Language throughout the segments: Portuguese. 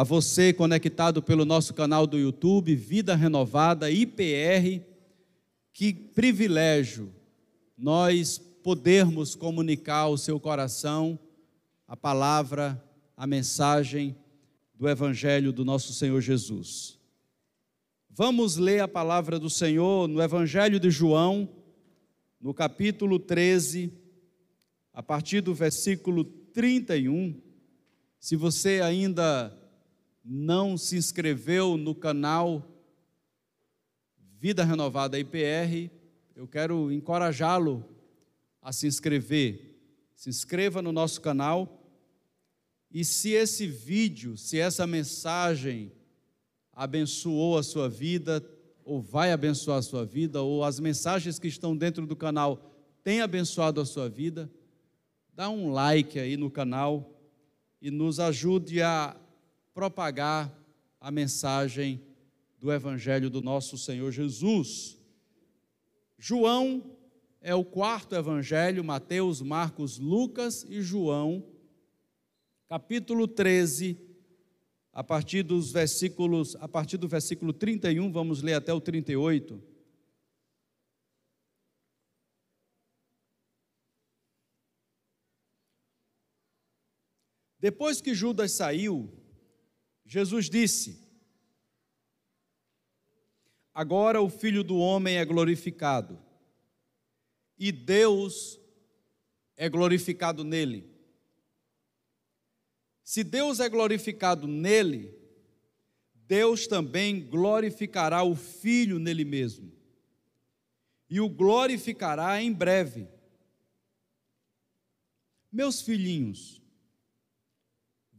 a você conectado pelo nosso canal do YouTube, Vida Renovada, IPR. Que privilégio nós podermos comunicar ao seu coração a palavra, a mensagem do Evangelho do nosso Senhor Jesus. Vamos ler a palavra do Senhor no Evangelho de João, no capítulo 13, a partir do versículo 31. Se você ainda não se inscreveu no canal Vida Renovada IPR, eu quero encorajá-lo a se inscrever. Se inscreva no nosso canal. E se esse vídeo, se essa mensagem abençoou a sua vida, ou vai abençoar a sua vida, ou as mensagens que estão dentro do canal têm abençoado a sua vida, dá um like aí no canal e nos ajude a propagar a mensagem do Evangelho do nosso Senhor Jesus. João é o quarto evangelho, Mateus, Marcos, Lucas e João, capítulo 13, a partir dos versículos, a partir do versículo 31, vamos ler até o 38. Depois que Judas saiu, Jesus disse: Agora o Filho do Homem é glorificado, e Deus é glorificado nele. Se Deus é glorificado nele, Deus também glorificará o Filho nele mesmo, e o glorificará em breve. Meus filhinhos,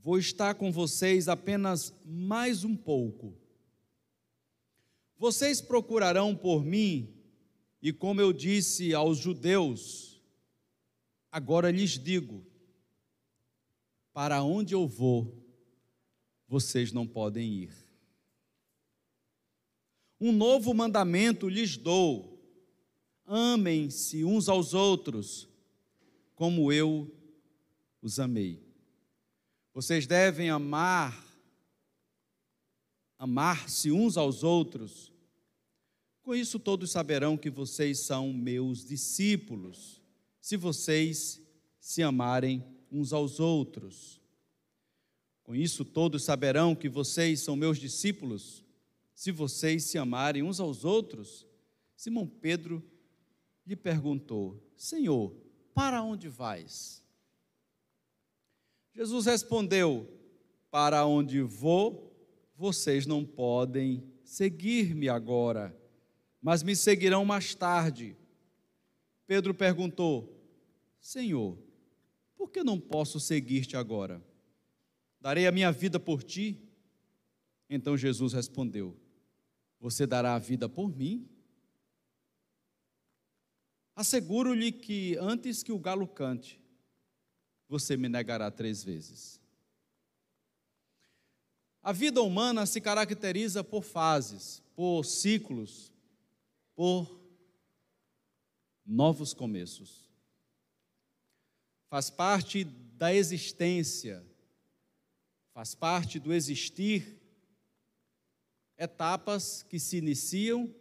vou estar com vocês apenas mais um pouco vocês procurarão por mim, e como eu disse aos judeus, agora lhes digo: para onde eu vou, vocês não podem ir. Um novo mandamento lhes dou: amem-se uns aos outros, como eu os amei. Vocês devem amar, amar-se uns aos outros com isso todos saberão que vocês são meus discípulos, se vocês se amarem uns aos outros. Com isso todos saberão que vocês são meus discípulos, se vocês se amarem uns aos outros. Simão Pedro lhe perguntou: Senhor, para onde vais? Jesus respondeu: Para onde vou, vocês não podem seguir-me agora mas me seguirão mais tarde. Pedro perguntou: Senhor, por que não posso seguir-te agora? Darei a minha vida por ti? Então Jesus respondeu: Você dará a vida por mim? Asseguro-lhe que antes que o galo cante, você me negará três vezes. A vida humana se caracteriza por fases, por ciclos, por novos começos. Faz parte da existência, faz parte do existir, etapas que se iniciam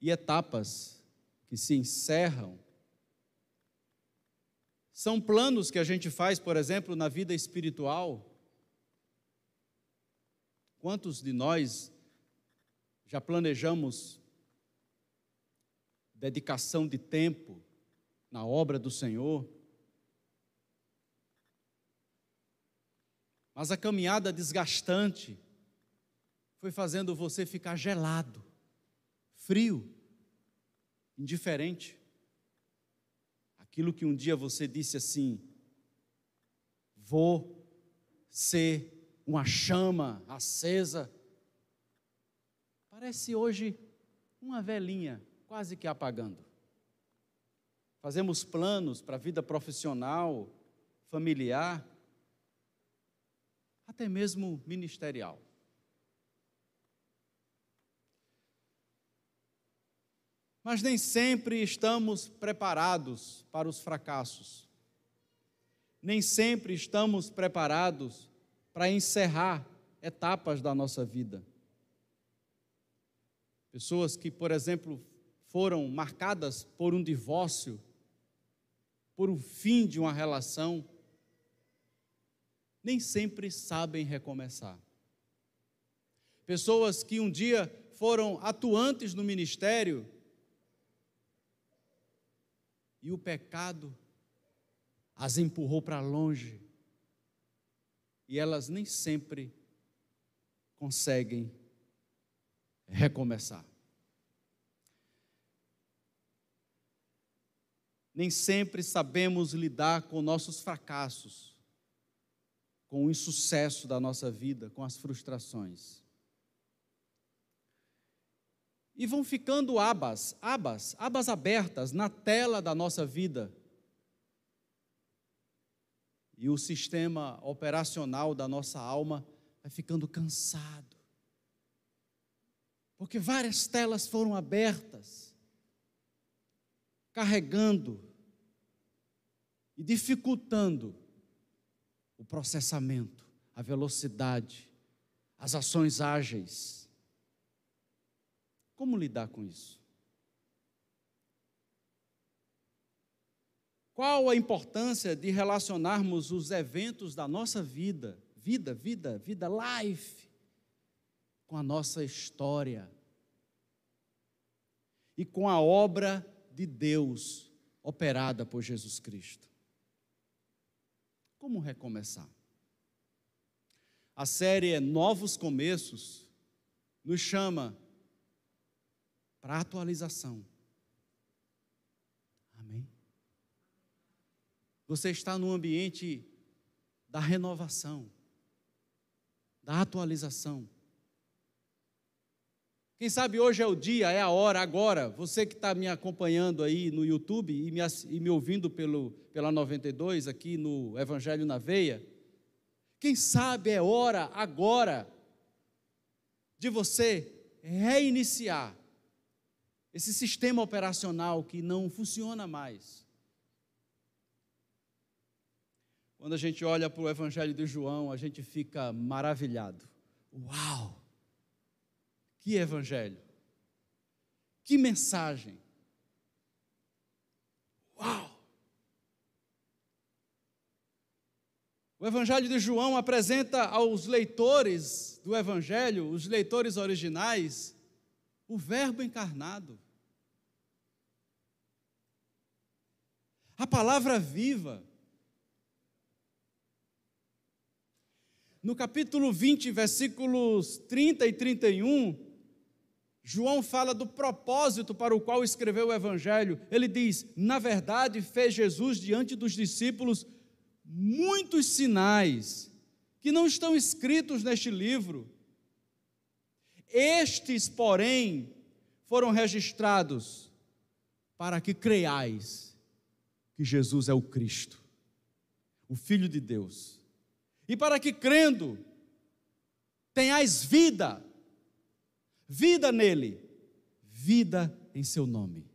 e etapas que se encerram. São planos que a gente faz, por exemplo, na vida espiritual. Quantos de nós já planejamos dedicação de tempo na obra do Senhor. Mas a caminhada desgastante foi fazendo você ficar gelado, frio, indiferente. Aquilo que um dia você disse assim: vou ser uma chama acesa, parece hoje uma velhinha quase que apagando. Fazemos planos para a vida profissional, familiar, até mesmo ministerial. Mas nem sempre estamos preparados para os fracassos. Nem sempre estamos preparados para encerrar etapas da nossa vida. Pessoas que, por exemplo, foram marcadas por um divórcio, por um fim de uma relação, nem sempre sabem recomeçar. Pessoas que um dia foram atuantes no ministério e o pecado as empurrou para longe e elas nem sempre conseguem recomeçar. Nem sempre sabemos lidar com nossos fracassos, com o insucesso da nossa vida, com as frustrações. E vão ficando abas, abas, abas abertas na tela da nossa vida. E o sistema operacional da nossa alma vai ficando cansado. Porque várias telas foram abertas, carregando e dificultando o processamento, a velocidade, as ações ágeis. Como lidar com isso? Qual a importância de relacionarmos os eventos da nossa vida, vida, vida, vida, life, com a nossa história e com a obra de Deus operada por Jesus Cristo? Como recomeçar? A série Novos Começos nos chama para atualização. Amém? Você está no ambiente da renovação, da atualização. Quem sabe hoje é o dia, é a hora, agora. Você que está me acompanhando aí no YouTube e me, e me ouvindo pelo, pela 92 aqui no Evangelho na Veia. Quem sabe é hora, agora, de você reiniciar esse sistema operacional que não funciona mais. Quando a gente olha para o Evangelho de João, a gente fica maravilhado. Uau! Que Evangelho! Que mensagem! Uau! O Evangelho de João apresenta aos leitores do Evangelho, os leitores originais, o Verbo encarnado. A palavra viva. No capítulo 20, versículos 30 e 31, João fala do propósito para o qual escreveu o Evangelho. Ele diz: Na verdade, fez Jesus diante dos discípulos muitos sinais que não estão escritos neste livro. Estes, porém, foram registrados para que creiais que Jesus é o Cristo, o Filho de Deus. E para que crendo, tenhais vida, vida nele, vida em seu nome.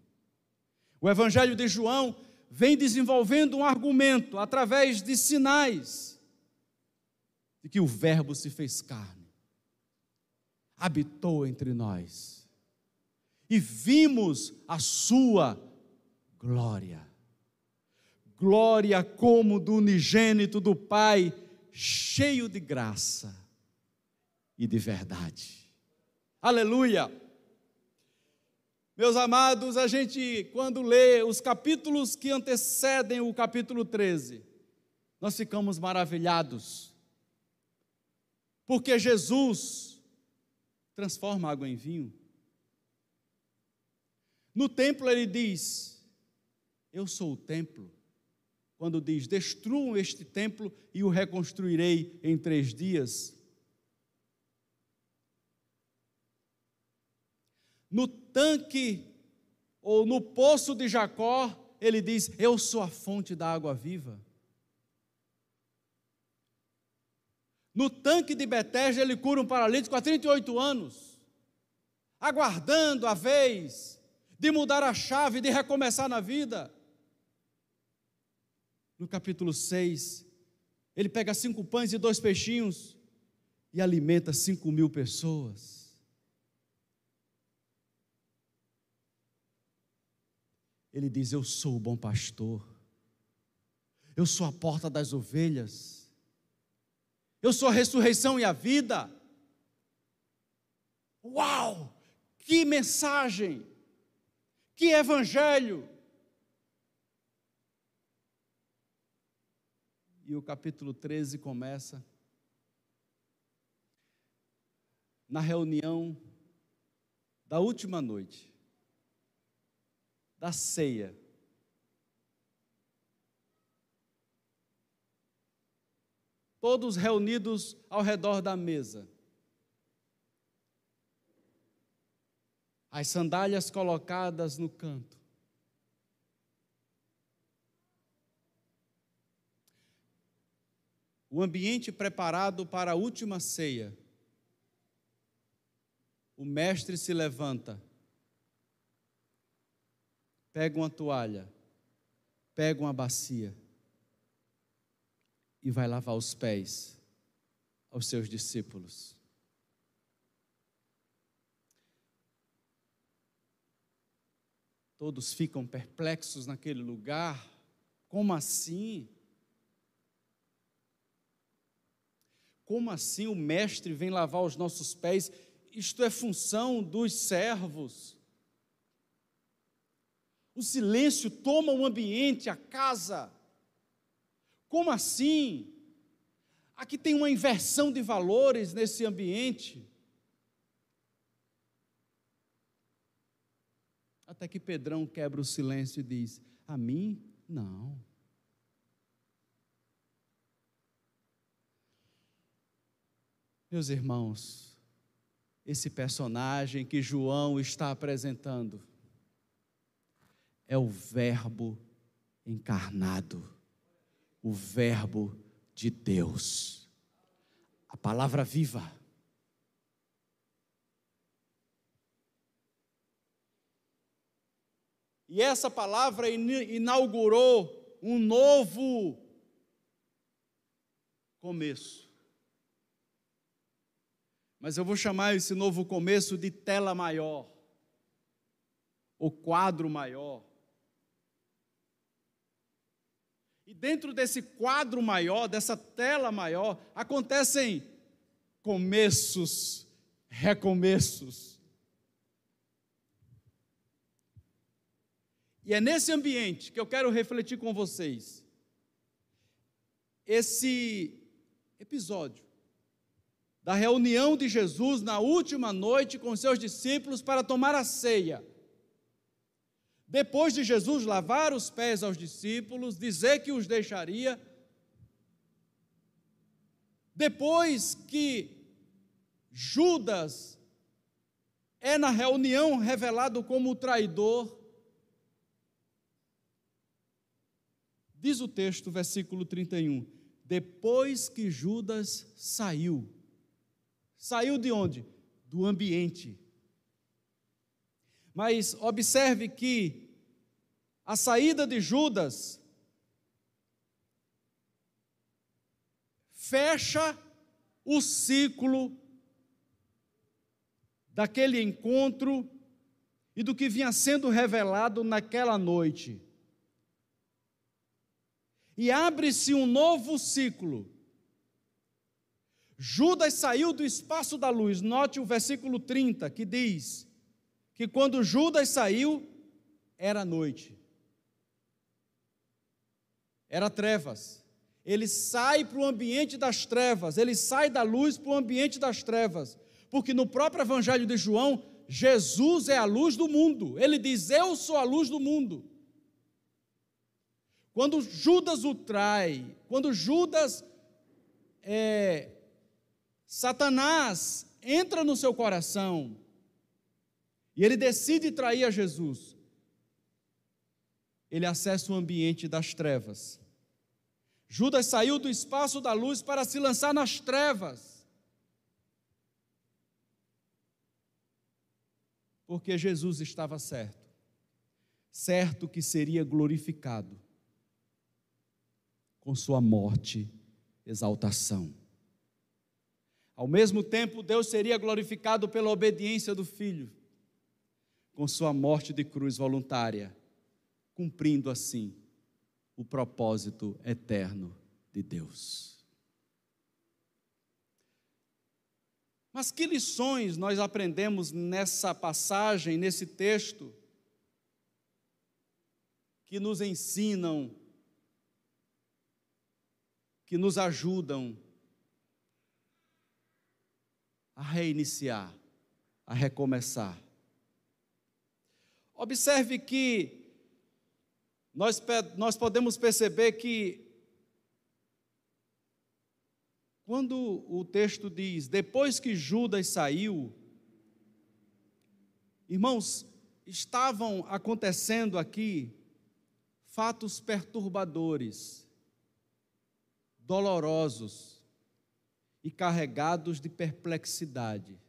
O Evangelho de João vem desenvolvendo um argumento através de sinais de que o Verbo se fez carne, habitou entre nós e vimos a sua glória glória como do unigênito do Pai, cheio de graça e de verdade. Aleluia! Meus amados, a gente, quando lê os capítulos que antecedem o capítulo 13, nós ficamos maravilhados, porque Jesus transforma água em vinho. No templo ele diz: Eu sou o templo quando diz: Destruam este templo e o reconstruirei em três dias. No tanque ou no poço de Jacó, ele diz: Eu sou a fonte da água viva. No tanque de Betesda, ele cura um paralítico há 38 anos, aguardando a vez de mudar a chave, de recomeçar na vida no capítulo 6, Ele pega cinco pães e dois peixinhos e alimenta cinco mil pessoas. Ele diz: Eu sou o bom pastor, eu sou a porta das ovelhas, eu sou a ressurreição e a vida. Uau! Que mensagem! Que evangelho! E o capítulo 13 começa na reunião da última noite, da ceia. Todos reunidos ao redor da mesa. As sandálias colocadas no canto. O ambiente preparado para a última ceia o mestre se levanta, pega uma toalha, pega uma bacia e vai lavar os pés aos seus discípulos. Todos ficam perplexos naquele lugar. Como assim? Como assim o mestre vem lavar os nossos pés? isto é função dos servos. O silêncio toma o ambiente, a casa. Como assim? Aqui tem uma inversão de valores nesse ambiente. Até que Pedrão quebra o silêncio e diz: A mim, não. Meus irmãos, esse personagem que João está apresentando é o Verbo encarnado, o Verbo de Deus, a palavra viva. E essa palavra inaugurou um novo começo mas eu vou chamar esse novo começo de tela maior, ou quadro maior. E dentro desse quadro maior, dessa tela maior, acontecem começos, recomeços. E é nesse ambiente que eu quero refletir com vocês. Esse episódio da reunião de Jesus na última noite com seus discípulos para tomar a ceia. Depois de Jesus lavar os pés aos discípulos, dizer que os deixaria, depois que Judas é na reunião revelado como traidor, diz o texto, versículo 31, depois que Judas saiu, Saiu de onde? Do ambiente. Mas observe que a saída de Judas fecha o ciclo daquele encontro e do que vinha sendo revelado naquela noite. E abre-se um novo ciclo Judas saiu do espaço da luz. Note o versículo 30 que diz que quando Judas saiu, era noite. Era trevas. Ele sai para o ambiente das trevas, ele sai da luz para o ambiente das trevas. Porque no próprio Evangelho de João, Jesus é a luz do mundo. Ele diz: Eu sou a luz do mundo. Quando Judas o trai, quando Judas é, Satanás entra no seu coração e ele decide trair a Jesus. Ele acessa o ambiente das trevas. Judas saiu do espaço da luz para se lançar nas trevas. Porque Jesus estava certo. Certo que seria glorificado com sua morte exaltação. Ao mesmo tempo, Deus seria glorificado pela obediência do Filho, com sua morte de cruz voluntária, cumprindo assim o propósito eterno de Deus. Mas que lições nós aprendemos nessa passagem, nesse texto, que nos ensinam, que nos ajudam a reiniciar, a recomeçar? Observe que nós, nós podemos perceber que Quando o texto diz, depois que Judas saiu, irmãos, estavam acontecendo aqui fatos perturbadores, dolorosos e carregados de perplexidade.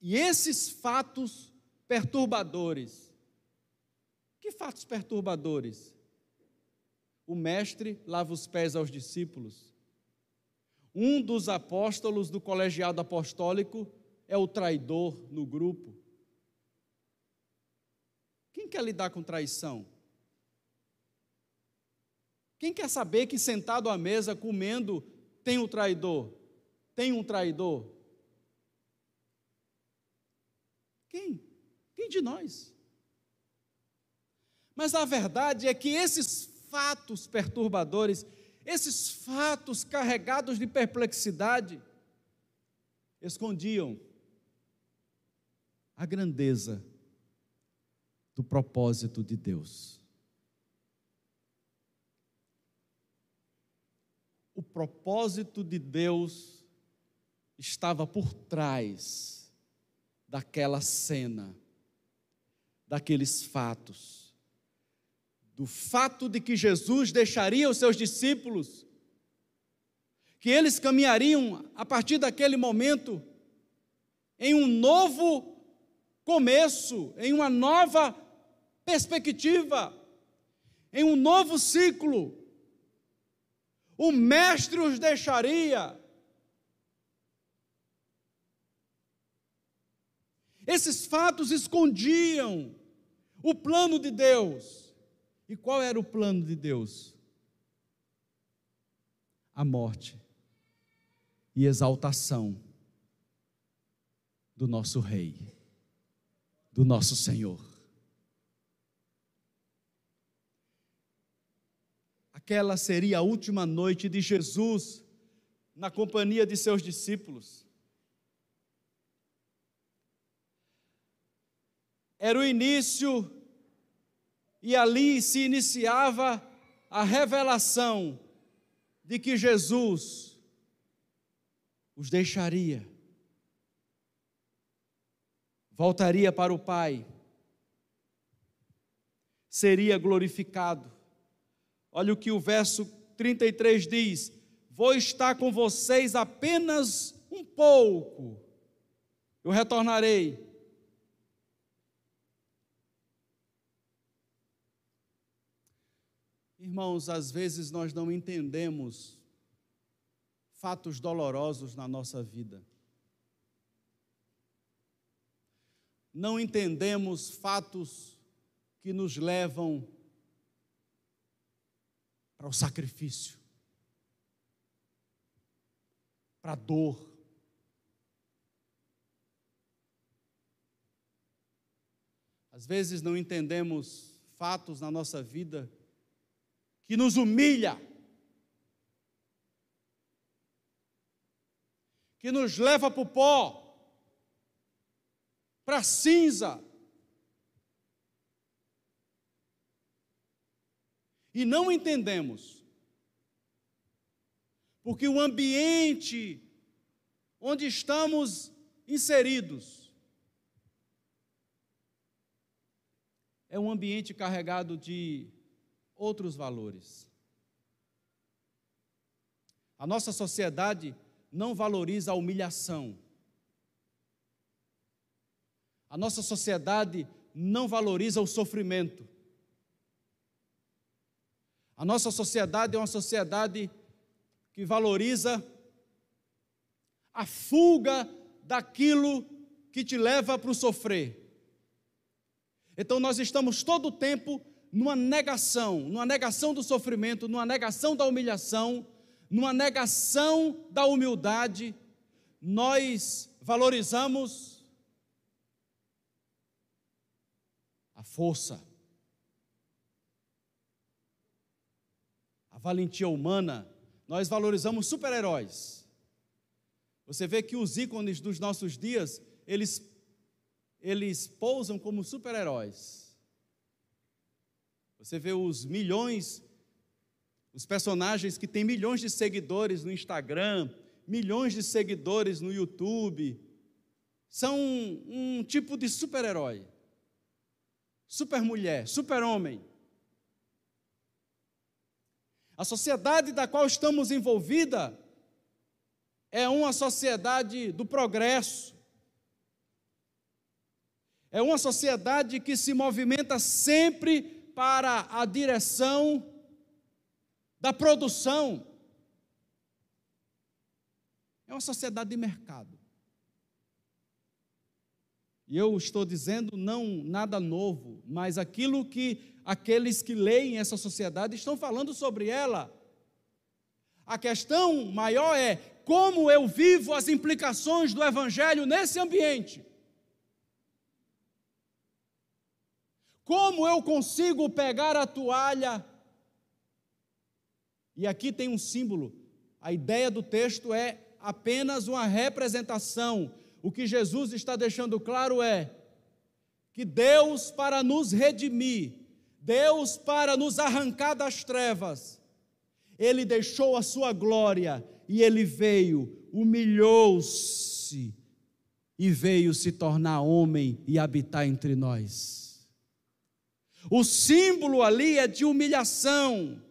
E esses fatos perturbadores, que fatos perturbadores? o mestre lava os pés aos discípulos. Um dos apóstolos do colegiado apostólico é o traidor no grupo. Quem quer lidar com traição? Quem quer saber que sentado à mesa comendo tem o um traidor? Tem um traidor? Quem? Quem de nós? Mas a verdade é que esses fatos perturbadores, esses fatos carregados de perplexidade, escondiam a grandeza do propósito de Deus. O propósito de Deus estava por trás daquela cena, daqueles fatos do fato de que Jesus deixaria os seus discípulos, que eles caminhariam a partir daquele momento em um novo começo, em uma nova perspectiva, em um novo ciclo. O Mestre os deixaria. Esses fatos escondiam o plano de Deus. E qual era o plano de Deus? A morte e exaltação do nosso Rei, do nosso Senhor. Aquela seria a última noite de Jesus na companhia de seus discípulos. Era o início e ali se iniciava a revelação de que Jesus os deixaria, voltaria para o Pai, seria glorificado. Olha o que o verso 33 diz: Vou estar com vocês apenas um pouco, eu retornarei. Irmãos, às vezes nós não entendemos fatos dolorosos na nossa vida. Não entendemos fatos que nos levam para o sacrifício, para a dor. Às vezes não entendemos fatos na nossa vida que nos humilha, que nos leva para o pó, para a cinza. E não entendemos, porque o ambiente onde estamos inseridos é um ambiente carregado de outros valores. A nossa sociedade não valoriza a humilhação. A nossa sociedade não valoriza o sofrimento. A nossa sociedade é uma sociedade que valoriza a fuga daquilo que te leva para o sofrer. Então nós estamos todo o tempo numa negação, numa negação do sofrimento, numa negação da humilhação, numa negação da humildade. Nós valorizamos a força, valentia humana, nós valorizamos super-heróis. Você vê que os ícones dos nossos dias, eles, eles pousam como super-heróis. Você vê os milhões, os personagens que têm milhões de seguidores no Instagram, milhões de seguidores no YouTube, são um, um tipo de super-herói, super-mulher, super-homem. A sociedade da qual estamos envolvida é uma sociedade do progresso, é uma sociedade que se movimenta sempre para a direção da produção. É uma sociedade de mercado. E eu estou dizendo não nada novo, mas aquilo que aqueles que leem essa sociedade estão falando sobre ela. A questão maior é como eu vivo as implicações do Evangelho nesse ambiente. Como eu consigo pegar a toalha? E aqui tem um símbolo. A ideia do texto é apenas uma representação. O que Jesus está deixando claro é que Deus, para nos redimir, Deus, para nos arrancar das trevas, Ele deixou a sua glória e Ele veio, humilhou-se e veio se tornar homem e habitar entre nós. O símbolo ali é de humilhação,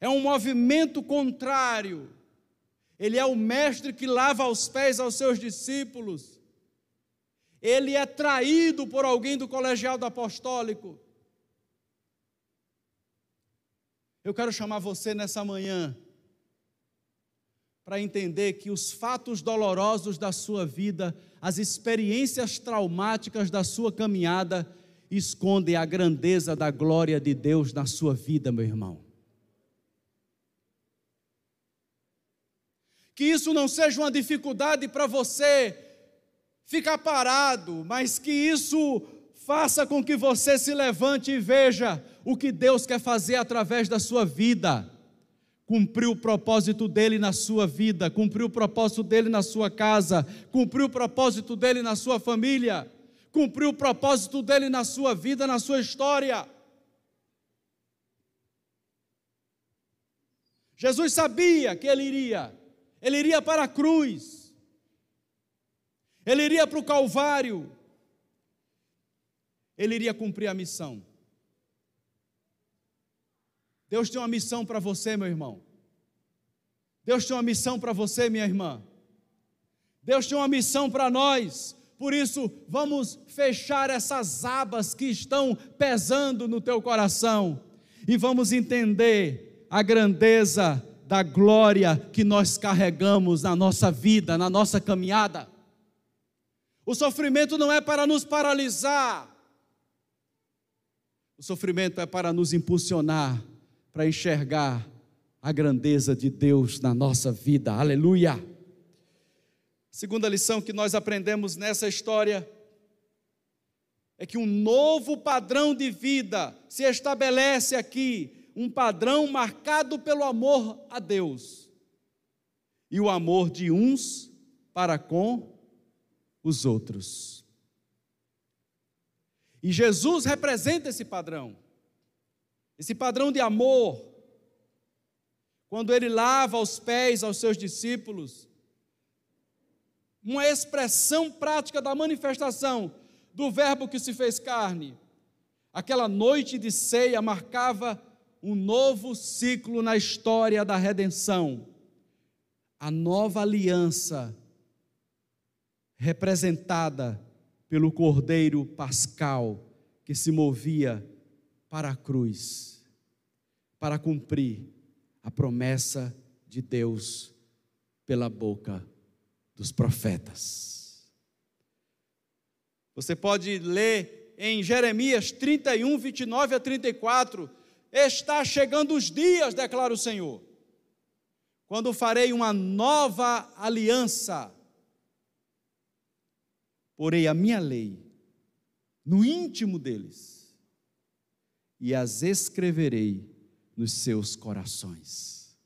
é um movimento contrário. Ele é o mestre que lava os pés aos seus discípulos. Ele é traído por alguém do colegial do apostólico. Eu quero chamar você nessa manhã para entender que os fatos dolorosos da sua vida, as experiências traumáticas da sua caminhada, escondem a grandeza da glória de Deus na sua vida, meu irmão. Que isso não seja uma dificuldade para você ficar parado, mas que isso faça com que você se levante e veja o que Deus quer fazer através da sua vida. Cumpriu o propósito dele na sua vida, cumpriu o propósito dele na sua casa, cumpriu o propósito dele na sua família, cumpriu o propósito dele na sua vida, na sua história. Jesus sabia que ele iria, ele iria para a cruz, ele iria para o Calvário, ele iria cumprir a missão. Deus tem uma missão para você, meu irmão. Deus tem uma missão para você, minha irmã. Deus tem uma missão para nós. Por isso, vamos fechar essas abas que estão pesando no teu coração e vamos entender a grandeza da glória que nós carregamos na nossa vida, na nossa caminhada. O sofrimento não é para nos paralisar, o sofrimento é para nos impulsionar para enxergar a grandeza de Deus na nossa vida. Aleluia! Segunda lição que nós aprendemos nessa história é que um novo padrão de vida se estabelece aqui, um padrão marcado pelo amor a Deus e o amor de uns para com os outros. E Jesus representa esse padrão esse padrão de amor, quando ele lava os pés aos seus discípulos, uma expressão prática da manifestação do Verbo que se fez carne. Aquela noite de ceia marcava um novo ciclo na história da redenção. A nova aliança representada pelo Cordeiro Pascal que se movia para a cruz para cumprir a promessa de Deus pela boca dos profetas. Você pode ler em Jeremias 31, 29 a 34. Está chegando os dias, declara o Senhor, quando farei uma nova aliança. Porei a minha lei no íntimo deles e as escreverei nos seus corações.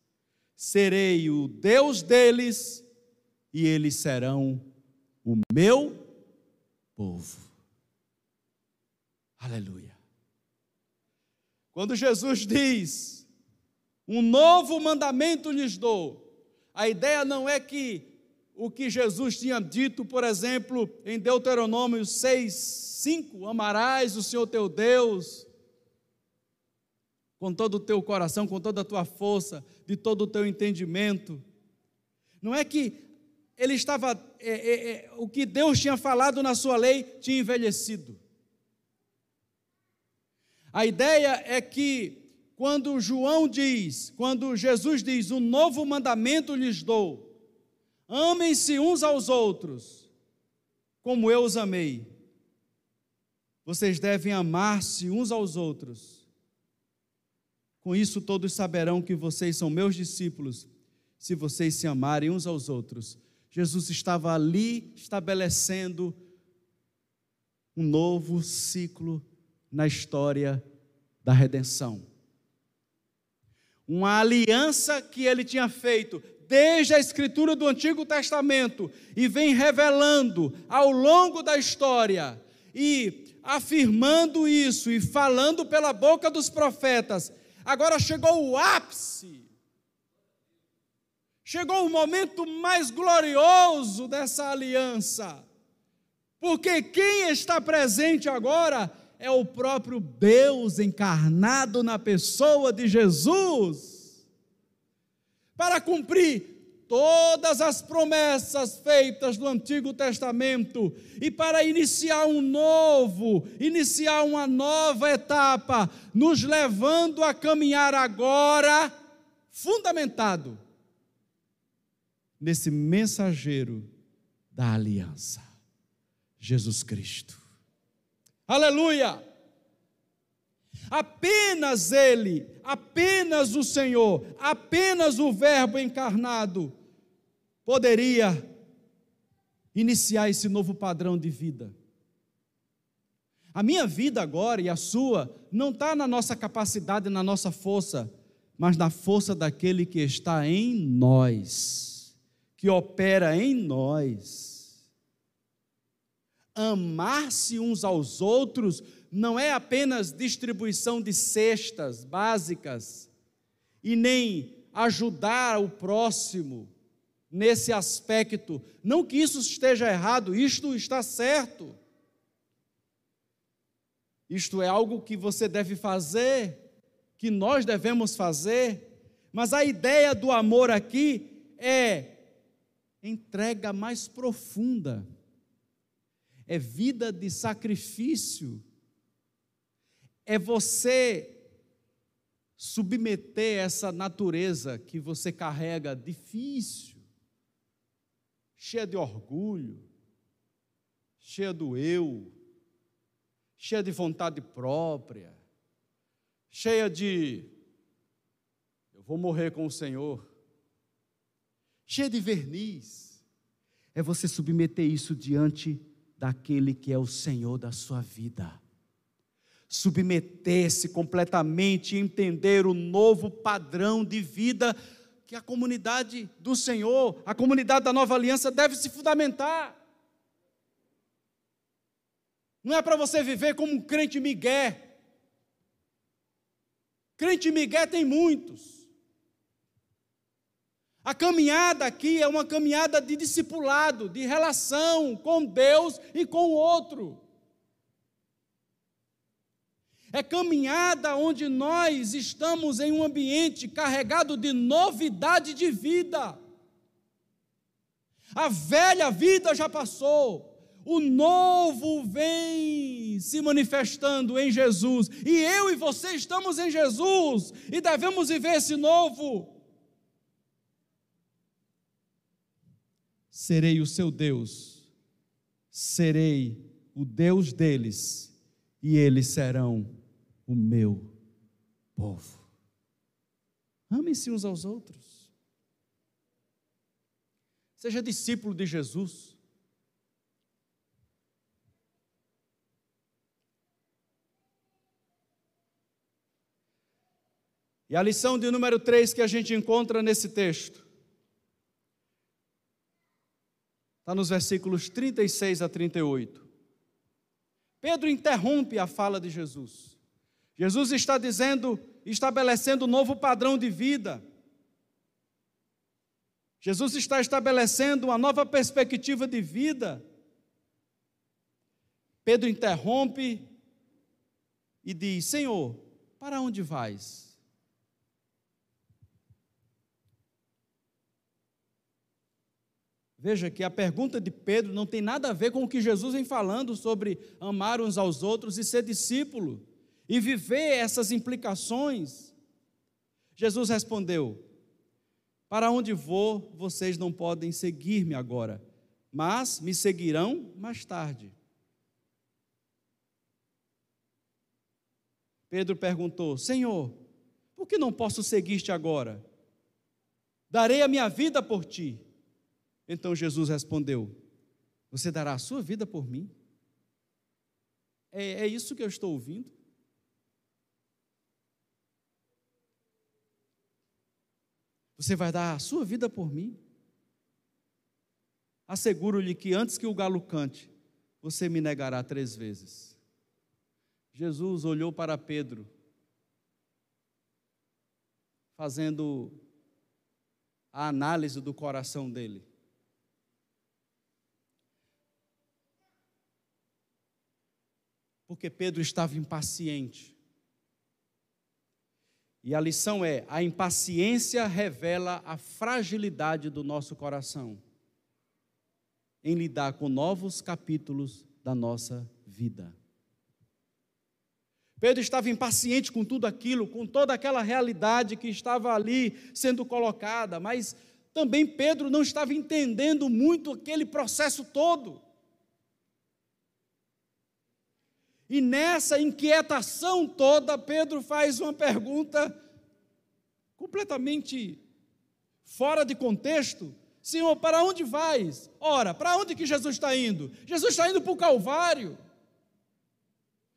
Serei o Deus deles e eles serão o meu povo. Aleluia. Quando Jesus diz: Um novo mandamento lhes dou, a ideia não é que o que Jesus tinha dito, por exemplo, em Deuteronômio 6, 5: Amarás o Senhor teu Deus com todo o teu coração, com toda a tua força, de todo o teu entendimento. Não é que ele estava, é, é, é, o que Deus tinha falado na sua lei tinha envelhecido. A ideia é que quando João diz, quando Jesus diz, um novo mandamento lhes dou, Amem-se uns aos outros, como eu os amei. Vocês devem amar-se uns aos outros. Com isso, todos saberão que vocês são meus discípulos, se vocês se amarem uns aos outros. Jesus estava ali estabelecendo um novo ciclo na história da redenção. Uma aliança que ele tinha feito desde a escritura do Antigo Testamento e vem revelando ao longo da história e afirmando isso e falando pela boca dos profetas. Agora chegou o ápice. Chegou o momento mais glorioso dessa aliança. Porque quem está presente agora é o próprio Deus encarnado na pessoa de Jesus para cumprir todas as promessas feitas no Antigo Testamento e para iniciar um novo, iniciar uma nova etapa, nos levando a caminhar agora fundamentado nesse mensageiro da aliança, Jesus Cristo. Aleluia! Apenas Ele, apenas o Senhor, apenas o Verbo encarnado poderia iniciar esse novo padrão de vida. A minha vida agora e a sua não está na nossa capacidade, na nossa força, mas na força daquele que está em nós, que opera em nós. Amar-se uns aos outros não é apenas distribuição de cestas básicas e nem ajudar o próximo nesse aspecto. Não que isso esteja errado, isto está certo. Isto é algo que você deve fazer, que nós devemos fazer, mas a ideia do amor aqui é entrega mais profunda, é vida de sacrifício, é você submeter essa natureza que você carrega difícil, cheia de orgulho, cheia do eu, cheia de vontade própria, cheia de eu vou morrer com o Senhor, cheia de verniz. É você submeter isso diante daquele que é o Senhor da sua vida submeter-se completamente e entender o novo padrão de vida que a comunidade do Senhor, a comunidade da nova aliança deve se fundamentar. Não é para você viver como um crente migué. Crente migué tem muitos. A caminhada aqui é uma caminhada de discipulado, de relação com Deus e com o outro é caminhada onde nós estamos em um ambiente carregado de novidade de vida. A velha vida já passou, o novo vem se manifestando em Jesus, e eu e você estamos em Jesus, e devemos viver esse novo. Serei o seu Deus, serei o Deus deles, e eles serão o meu povo. Amem-se uns aos outros. Seja discípulo de Jesus. E a lição de número 3 que a gente encontra nesse texto está nos versículos 36 a 38. Pedro interrompe a fala de Jesus. Jesus está dizendo, estabelecendo um novo padrão de vida. Jesus está estabelecendo uma nova perspectiva de vida. Pedro interrompe e diz: Senhor, para onde vais? Veja que a pergunta de Pedro não tem nada a ver com o que Jesus vem falando sobre amar uns aos outros e ser discípulo e viver essas implicações. Jesus respondeu: Para onde vou, vocês não podem seguir-me agora, mas me seguirão mais tarde. Pedro perguntou: Senhor, por que não posso seguir-te agora? Darei a minha vida por ti. Então Jesus respondeu: Você dará a sua vida por mim? É, é isso que eu estou ouvindo? Você vai dar a sua vida por mim? Asseguro-lhe que antes que o galo cante, você me negará três vezes. Jesus olhou para Pedro, fazendo a análise do coração dele. porque Pedro estava impaciente. E a lição é: a impaciência revela a fragilidade do nosso coração em lidar com novos capítulos da nossa vida. Pedro estava impaciente com tudo aquilo, com toda aquela realidade que estava ali sendo colocada, mas também Pedro não estava entendendo muito aquele processo todo. E nessa inquietação toda, Pedro faz uma pergunta completamente fora de contexto. Senhor, para onde vais? Ora, para onde que Jesus está indo? Jesus está indo para o Calvário.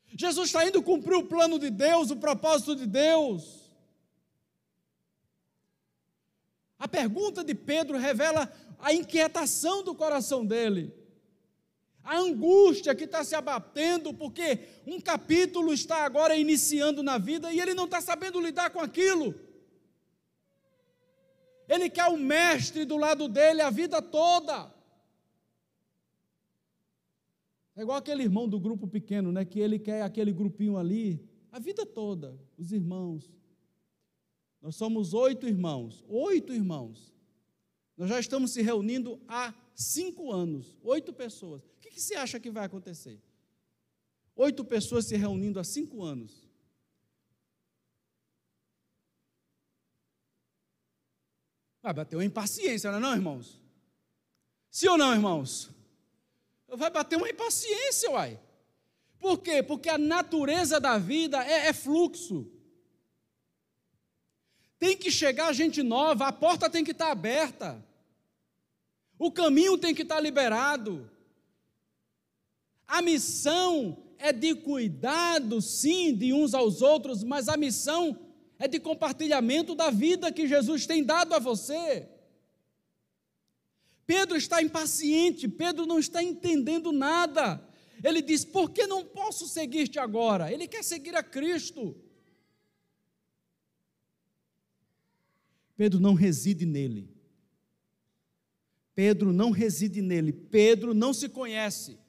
Jesus está indo cumprir o plano de Deus, o propósito de Deus. A pergunta de Pedro revela a inquietação do coração dele a angústia que está se abatendo, porque um capítulo está agora iniciando na vida e ele não está sabendo lidar com aquilo. Ele quer o mestre do lado dele a vida toda. É igual aquele irmão do grupo pequeno, né? Que ele quer aquele grupinho ali a vida toda, os irmãos. Nós somos oito irmãos, oito irmãos. Nós já estamos se reunindo há cinco anos, oito pessoas que, que você acha que vai acontecer? Oito pessoas se reunindo há cinco anos. Vai bater uma impaciência, não é não, irmãos? Sim ou não, irmãos? Vai bater uma impaciência, uai. Por quê? Porque a natureza da vida é, é fluxo. Tem que chegar gente nova, a porta tem que estar aberta. O caminho tem que estar liberado. A missão é de cuidado, sim, de uns aos outros, mas a missão é de compartilhamento da vida que Jesus tem dado a você. Pedro está impaciente, Pedro não está entendendo nada. Ele diz: Por que não posso seguir-te agora? Ele quer seguir a Cristo. Pedro não reside nele. Pedro não reside nele. Pedro não se conhece.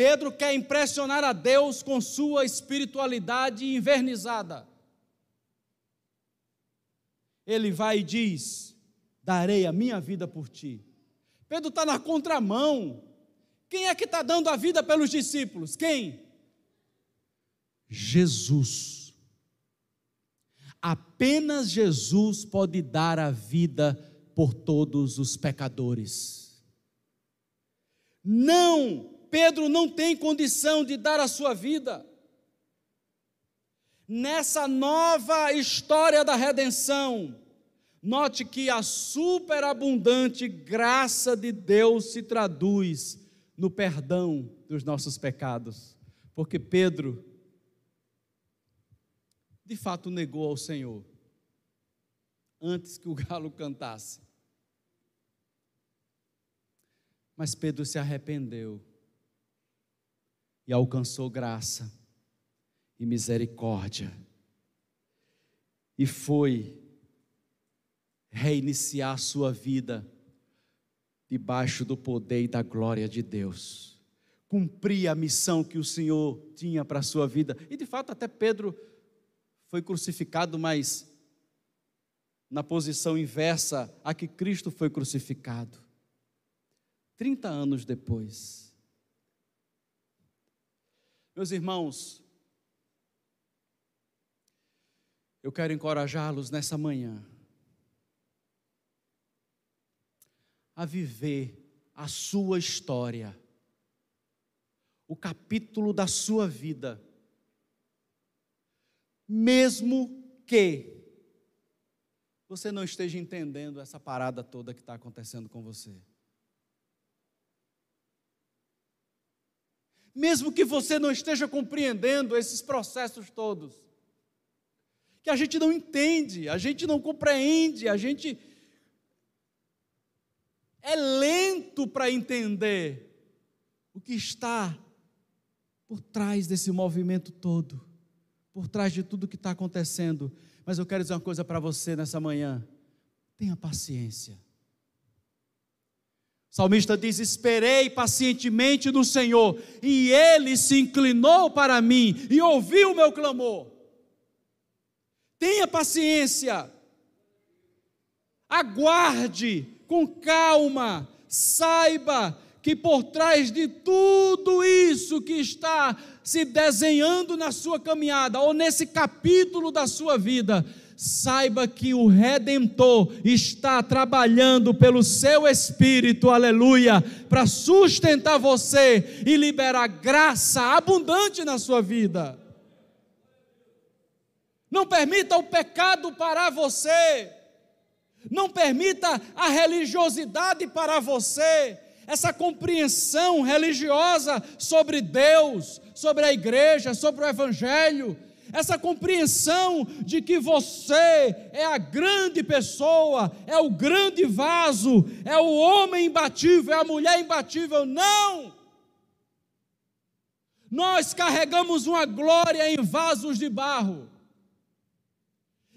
Pedro quer impressionar a Deus com sua espiritualidade invernizada. Ele vai e diz: Darei a minha vida por ti. Pedro está na contramão. Quem é que está dando a vida pelos discípulos? Quem? Jesus. Apenas Jesus pode dar a vida por todos os pecadores. Não, Pedro não tem condição de dar a sua vida. Nessa nova história da redenção, note que a superabundante graça de Deus se traduz no perdão dos nossos pecados, porque Pedro de fato negou ao Senhor antes que o galo cantasse. Mas Pedro se arrependeu e alcançou graça e misericórdia. E foi reiniciar sua vida debaixo do poder e da glória de Deus. Cumprir a missão que o Senhor tinha para a sua vida. E de fato, até Pedro foi crucificado, mas na posição inversa a que Cristo foi crucificado. 30 anos depois. Meus irmãos, eu quero encorajá-los nessa manhã a viver a sua história, o capítulo da sua vida mesmo que você não esteja entendendo essa parada toda que está acontecendo com você. Mesmo que você não esteja compreendendo esses processos todos, que a gente não entende, a gente não compreende, a gente é lento para entender o que está por trás desse movimento todo por trás de tudo que está acontecendo. Mas eu quero dizer uma coisa para você nessa manhã: tenha paciência. O salmista diz: Esperei pacientemente no Senhor, e ele se inclinou para mim e ouviu o meu clamor. Tenha paciência, aguarde com calma, saiba que por trás de tudo isso que está se desenhando na sua caminhada ou nesse capítulo da sua vida, saiba que o Redentor está trabalhando pelo seu Espírito, aleluia, para sustentar você e liberar graça abundante na sua vida. Não permita o pecado parar você, não permita a religiosidade parar você essa compreensão religiosa sobre Deus, sobre a igreja, sobre o Evangelho, essa compreensão de que você é a grande pessoa, é o grande vaso, é o homem imbatível, é a mulher imbatível. Não! Nós carregamos uma glória em vasos de barro.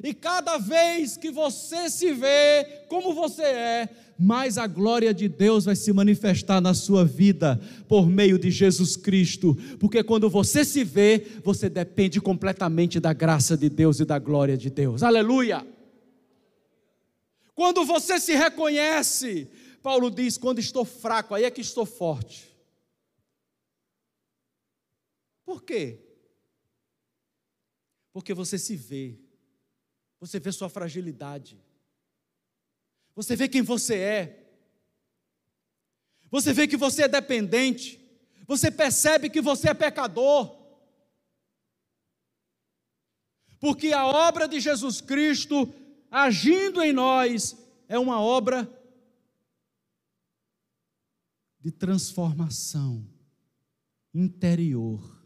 E cada vez que você se vê como você é, mais a glória de Deus vai se manifestar na sua vida por meio de Jesus Cristo, porque quando você se vê, você depende completamente da graça de Deus e da glória de Deus. Aleluia! Quando você se reconhece, Paulo diz: quando estou fraco, aí é que estou forte. Por quê? Porque você se vê, você vê sua fragilidade, você vê quem você é. Você vê que você é dependente. Você percebe que você é pecador. Porque a obra de Jesus Cristo agindo em nós é uma obra de transformação interior.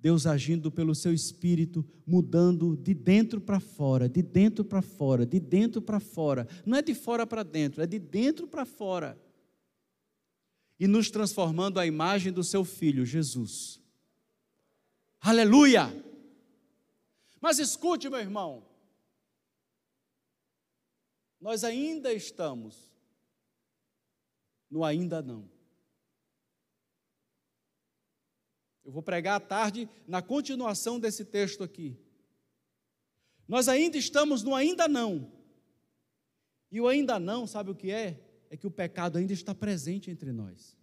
Deus agindo pelo seu espírito, mudando de dentro para fora, de dentro para fora, de dentro para fora. Não é de fora para dentro, é de dentro para fora. E nos transformando à imagem do seu filho, Jesus. Aleluia! Mas escute, meu irmão. Nós ainda estamos no ainda não. Eu vou pregar à tarde na continuação desse texto aqui. Nós ainda estamos no ainda não. E o ainda não, sabe o que é? É que o pecado ainda está presente entre nós.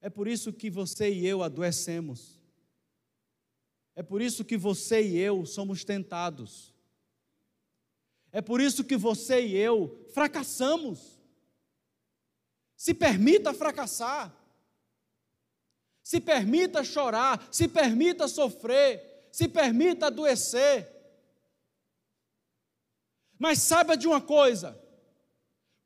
É por isso que você e eu adoecemos. É por isso que você e eu somos tentados. É por isso que você e eu fracassamos. Se permita fracassar. Se permita chorar, se permita sofrer, se permita adoecer. Mas saiba de uma coisa: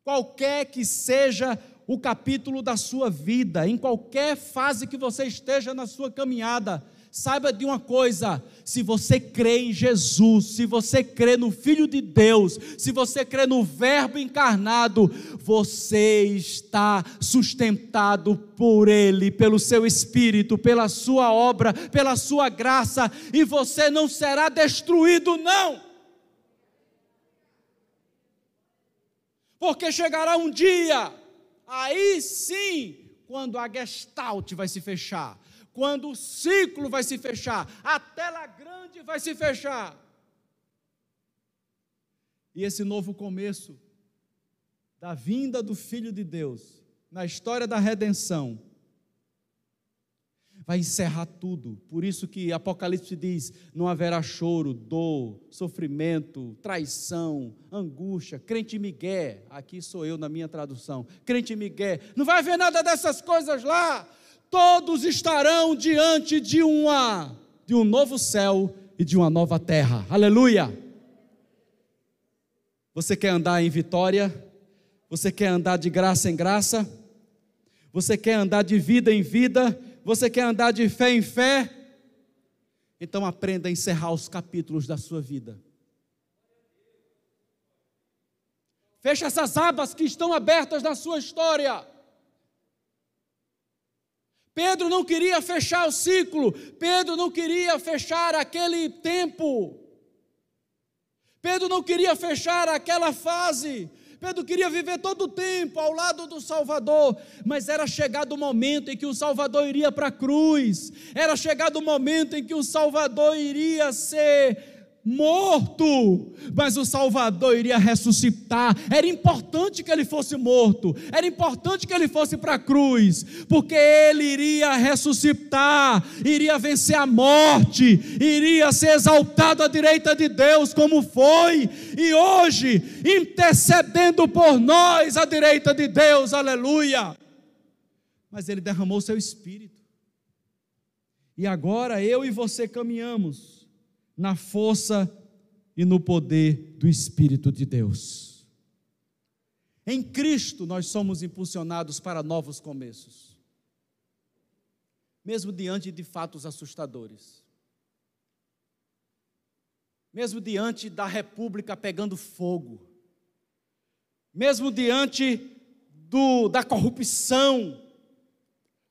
qualquer que seja o capítulo da sua vida, em qualquer fase que você esteja na sua caminhada, Saiba de uma coisa: se você crê em Jesus, se você crê no Filho de Deus, se você crê no Verbo encarnado, você está sustentado por Ele, pelo seu Espírito, pela sua obra, pela sua graça, e você não será destruído, não. Porque chegará um dia, aí sim, quando a gestalt vai se fechar quando o ciclo vai se fechar, a tela grande vai se fechar. E esse novo começo da vinda do Filho de Deus, na história da redenção, vai encerrar tudo. Por isso que Apocalipse diz: não haverá choro, dor, sofrimento, traição, angústia, crente migué. Aqui sou eu na minha tradução. Crente migué. Não vai haver nada dessas coisas lá todos estarão diante de uma de um novo céu e de uma nova terra. Aleluia! Você quer andar em vitória? Você quer andar de graça em graça? Você quer andar de vida em vida? Você quer andar de fé em fé? Então aprenda a encerrar os capítulos da sua vida. Feche essas abas que estão abertas na sua história. Pedro não queria fechar o ciclo, Pedro não queria fechar aquele tempo, Pedro não queria fechar aquela fase, Pedro queria viver todo o tempo ao lado do Salvador, mas era chegado o momento em que o Salvador iria para a cruz, era chegado o momento em que o Salvador iria ser morto, mas o Salvador iria ressuscitar. Era importante que ele fosse morto, era importante que ele fosse para a cruz, porque ele iria ressuscitar, iria vencer a morte, iria ser exaltado à direita de Deus, como foi, e hoje intercedendo por nós à direita de Deus, aleluia. Mas ele derramou seu espírito, e agora eu e você caminhamos na força e no poder do Espírito de Deus. Em Cristo nós somos impulsionados para novos começos, mesmo diante de fatos assustadores, mesmo diante da república pegando fogo, mesmo diante do, da corrupção,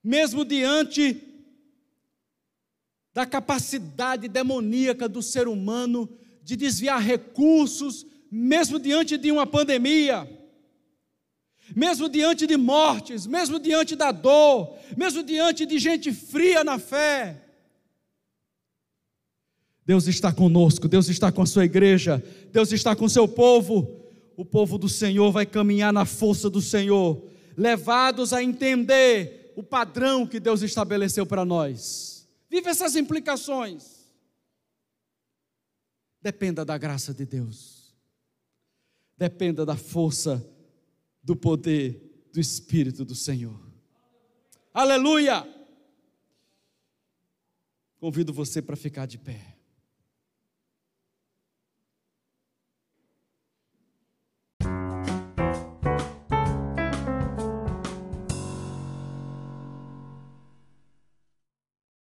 mesmo diante da capacidade demoníaca do ser humano de desviar recursos, mesmo diante de uma pandemia, mesmo diante de mortes, mesmo diante da dor, mesmo diante de gente fria na fé. Deus está conosco, Deus está com a sua igreja, Deus está com o seu povo. O povo do Senhor vai caminhar na força do Senhor, levados a entender o padrão que Deus estabeleceu para nós. Vive essas implicações. Dependa da graça de Deus. Dependa da força, do poder do Espírito do Senhor. Aleluia! Convido você para ficar de pé.